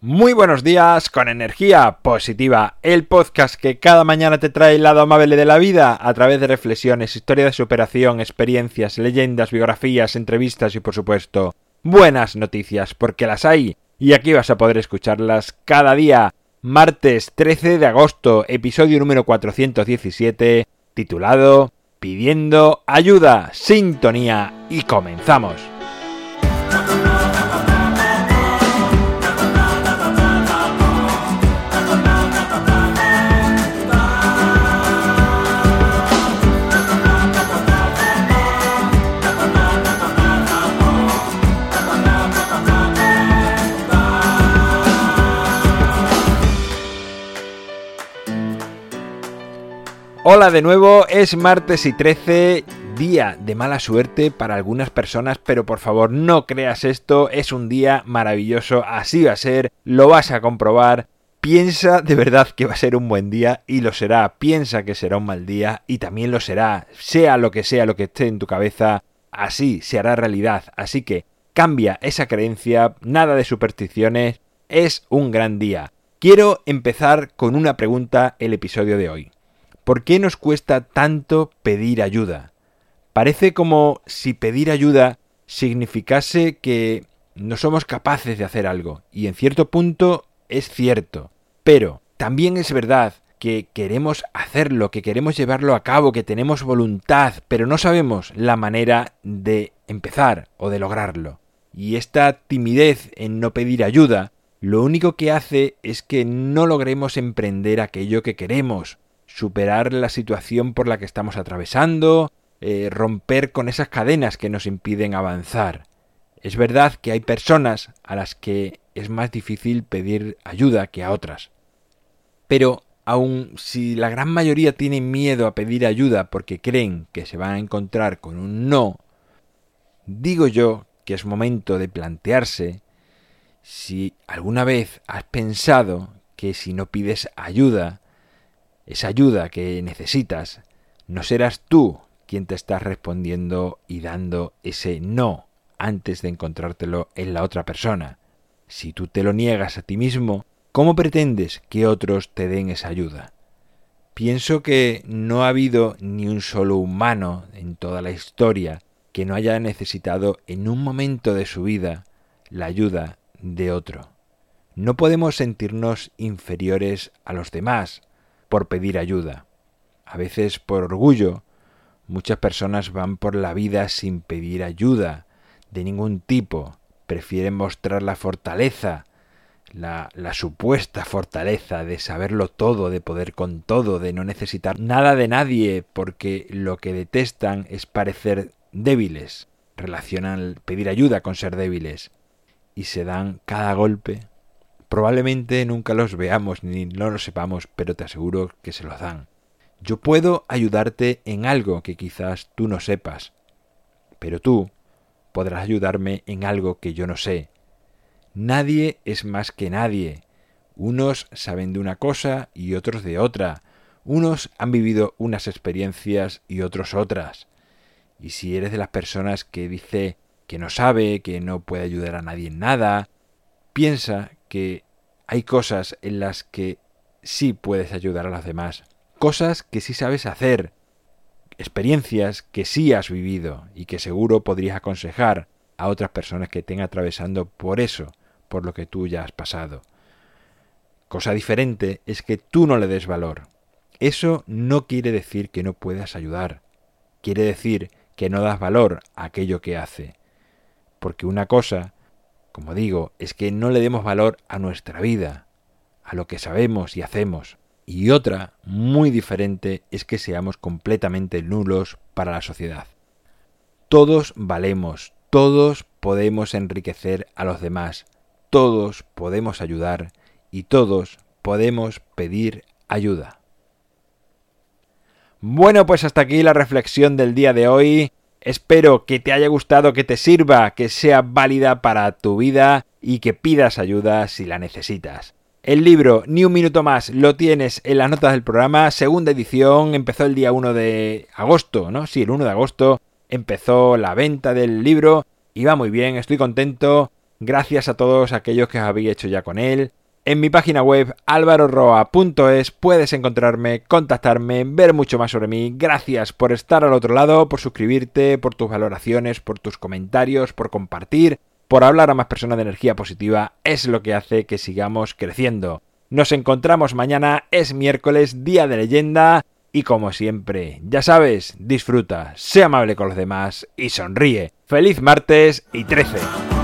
Muy buenos días con energía positiva, el podcast que cada mañana te trae el lado amable de la vida a través de reflexiones, historia de superación, experiencias, leyendas, biografías, entrevistas y por supuesto buenas noticias porque las hay y aquí vas a poder escucharlas cada día. Martes 13 de agosto, episodio número 417, titulado Pidiendo ayuda, sintonía y comenzamos. Hola de nuevo, es martes y 13, día de mala suerte para algunas personas, pero por favor no creas esto, es un día maravilloso, así va a ser, lo vas a comprobar. Piensa de verdad que va a ser un buen día y lo será, piensa que será un mal día y también lo será, sea lo que sea lo que esté en tu cabeza, así se hará realidad, así que cambia esa creencia, nada de supersticiones, es un gran día. Quiero empezar con una pregunta el episodio de hoy. ¿Por qué nos cuesta tanto pedir ayuda? Parece como si pedir ayuda significase que no somos capaces de hacer algo, y en cierto punto es cierto, pero también es verdad que queremos hacerlo, que queremos llevarlo a cabo, que tenemos voluntad, pero no sabemos la manera de empezar o de lograrlo. Y esta timidez en no pedir ayuda, lo único que hace es que no logremos emprender aquello que queremos, superar la situación por la que estamos atravesando, eh, romper con esas cadenas que nos impiden avanzar. Es verdad que hay personas a las que es más difícil pedir ayuda que a otras. Pero aun si la gran mayoría tiene miedo a pedir ayuda porque creen que se van a encontrar con un no, digo yo que es momento de plantearse si alguna vez has pensado que si no pides ayuda, esa ayuda que necesitas, no serás tú quien te estás respondiendo y dando ese no antes de encontrártelo en la otra persona. Si tú te lo niegas a ti mismo, ¿cómo pretendes que otros te den esa ayuda? Pienso que no ha habido ni un solo humano en toda la historia que no haya necesitado en un momento de su vida la ayuda de otro. No podemos sentirnos inferiores a los demás por pedir ayuda. A veces por orgullo, muchas personas van por la vida sin pedir ayuda de ningún tipo. Prefieren mostrar la fortaleza, la, supuesta fortaleza de saberlo todo, de poder con todo, de no necesitar nada de nadie, porque lo que detestan es parecer débiles. Relacionan pedir ayuda con ser débiles y se dan cada golpe Probablemente nunca los veamos ni no lo sepamos, pero te aseguro que se los dan. Yo puedo ayudarte en algo que quizás tú no sepas, pero tú podrás ayudarme en algo que yo no sé. Nadie es más que nadie. Unos saben de una cosa y otros de otra. Unos han vivido unas experiencias y otros otras. Y si eres de las personas que dice que no sabe, que no puede ayudar a nadie en nada, piensa que hay cosas en las que sí puedes ayudar a los demás, cosas que sí sabes hacer, experiencias que sí has vivido y que seguro podrías aconsejar a otras personas que estén atravesando por eso, por lo que tú ya has pasado. Cosa diferente es que tú no le des valor. Eso no quiere decir que no puedas ayudar. Quiere decir que no das valor a aquello que hace. Porque una cosa como digo, es que no le demos valor a nuestra vida, a lo que sabemos y hacemos. Y otra, muy diferente, es que seamos completamente nulos para la sociedad. Todos valemos, todos podemos enriquecer a los demás, todos podemos ayudar y todos podemos pedir ayuda. Bueno, pues hasta aquí la reflexión del día de hoy. Espero que te haya gustado, que te sirva, que sea válida para tu vida y que pidas ayuda si la necesitas. El libro Ni un minuto más lo tienes en las notas del programa, segunda edición, empezó el día 1 de agosto, ¿no? Sí, el 1 de agosto empezó la venta del libro y va muy bien, estoy contento. Gracias a todos aquellos que os habéis hecho ya con él. En mi página web alvaroroa.es puedes encontrarme, contactarme, ver mucho más sobre mí. Gracias por estar al otro lado, por suscribirte, por tus valoraciones, por tus comentarios, por compartir, por hablar a más personas de energía positiva. Es lo que hace que sigamos creciendo. Nos encontramos mañana, es miércoles, día de leyenda. Y como siempre, ya sabes, disfruta, sea amable con los demás y sonríe. Feliz martes y 13.